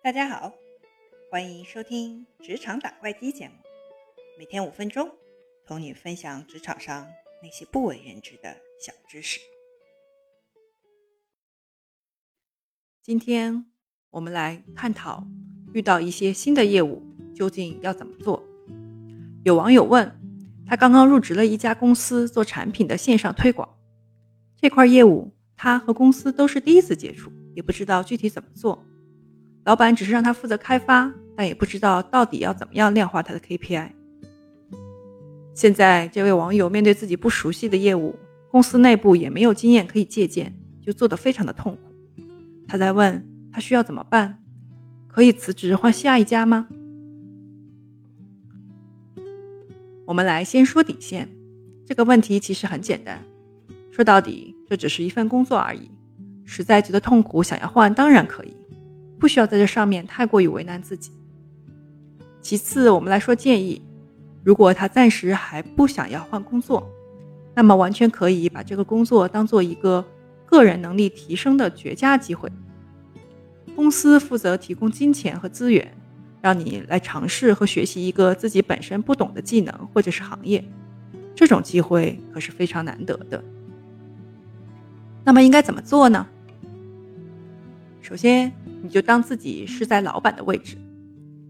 大家好，欢迎收听《职场打怪机》节目，每天五分钟，同你分享职场上那些不为人知的小知识。今天我们来探讨，遇到一些新的业务究竟要怎么做。有网友问，他刚刚入职了一家公司做产品的线上推广，这块业务他和公司都是第一次接触，也不知道具体怎么做。老板只是让他负责开发，但也不知道到底要怎么样量化他的 KPI。现在这位网友面对自己不熟悉的业务，公司内部也没有经验可以借鉴，就做得非常的痛苦。他在问他需要怎么办？可以辞职换下一家吗？我们来先说底线，这个问题其实很简单，说到底这只是一份工作而已。实在觉得痛苦，想要换当然可以。不需要在这上面太过于为难自己。其次，我们来说建议，如果他暂时还不想要换工作，那么完全可以把这个工作当做一个个人能力提升的绝佳机会。公司负责提供金钱和资源，让你来尝试和学习一个自己本身不懂的技能或者是行业，这种机会可是非常难得的。那么应该怎么做呢？首先，你就当自己是在老板的位置，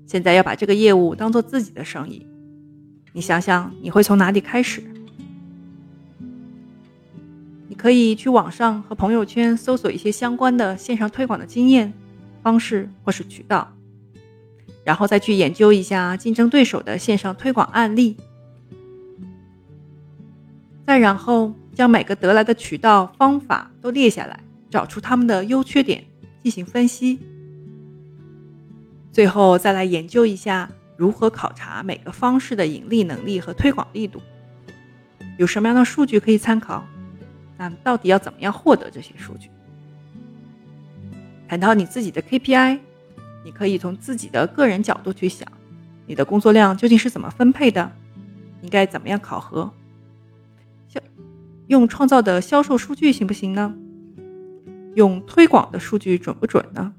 现在要把这个业务当做自己的生意。你想想，你会从哪里开始？你可以去网上和朋友圈搜索一些相关的线上推广的经验、方式或是渠道，然后再去研究一下竞争对手的线上推广案例，再然后将每个得来的渠道方法都列下来，找出他们的优缺点。进行分析，最后再来研究一下如何考察每个方式的盈利能力和推广力度，有什么样的数据可以参考？那到底要怎么样获得这些数据？谈到你自己的 KPI，你可以从自己的个人角度去想，你的工作量究竟是怎么分配的？应该怎么样考核？销用创造的销售数据行不行呢？用推广的数据准不准呢？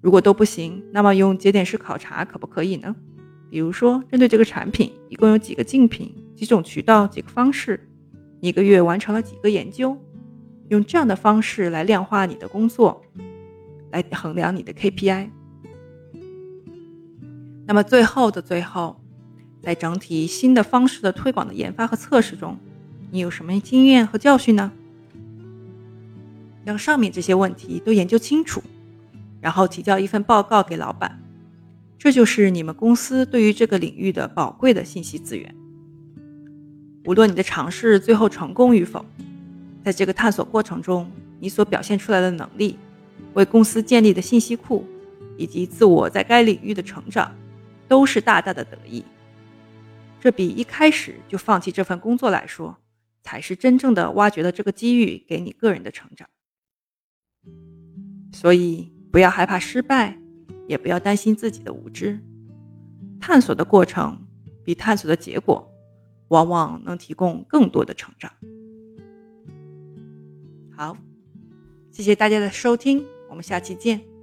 如果都不行，那么用节点式考察可不可以呢？比如说，针对这个产品，一共有几个竞品、几种渠道、几个方式，一个月完成了几个研究，用这样的方式来量化你的工作，来衡量你的 KPI。那么最后的最后，在整体新的方式的推广的研发和测试中，你有什么经验和教训呢？将上面这些问题都研究清楚，然后提交一份报告给老板，这就是你们公司对于这个领域的宝贵的信息资源。无论你的尝试最后成功与否，在这个探索过程中，你所表现出来的能力，为公司建立的信息库，以及自我在该领域的成长，都是大大的得意。这比一开始就放弃这份工作来说，才是真正的挖掘了这个机遇给你个人的成长。所以，不要害怕失败，也不要担心自己的无知。探索的过程比探索的结果，往往能提供更多的成长。好，谢谢大家的收听，我们下期见。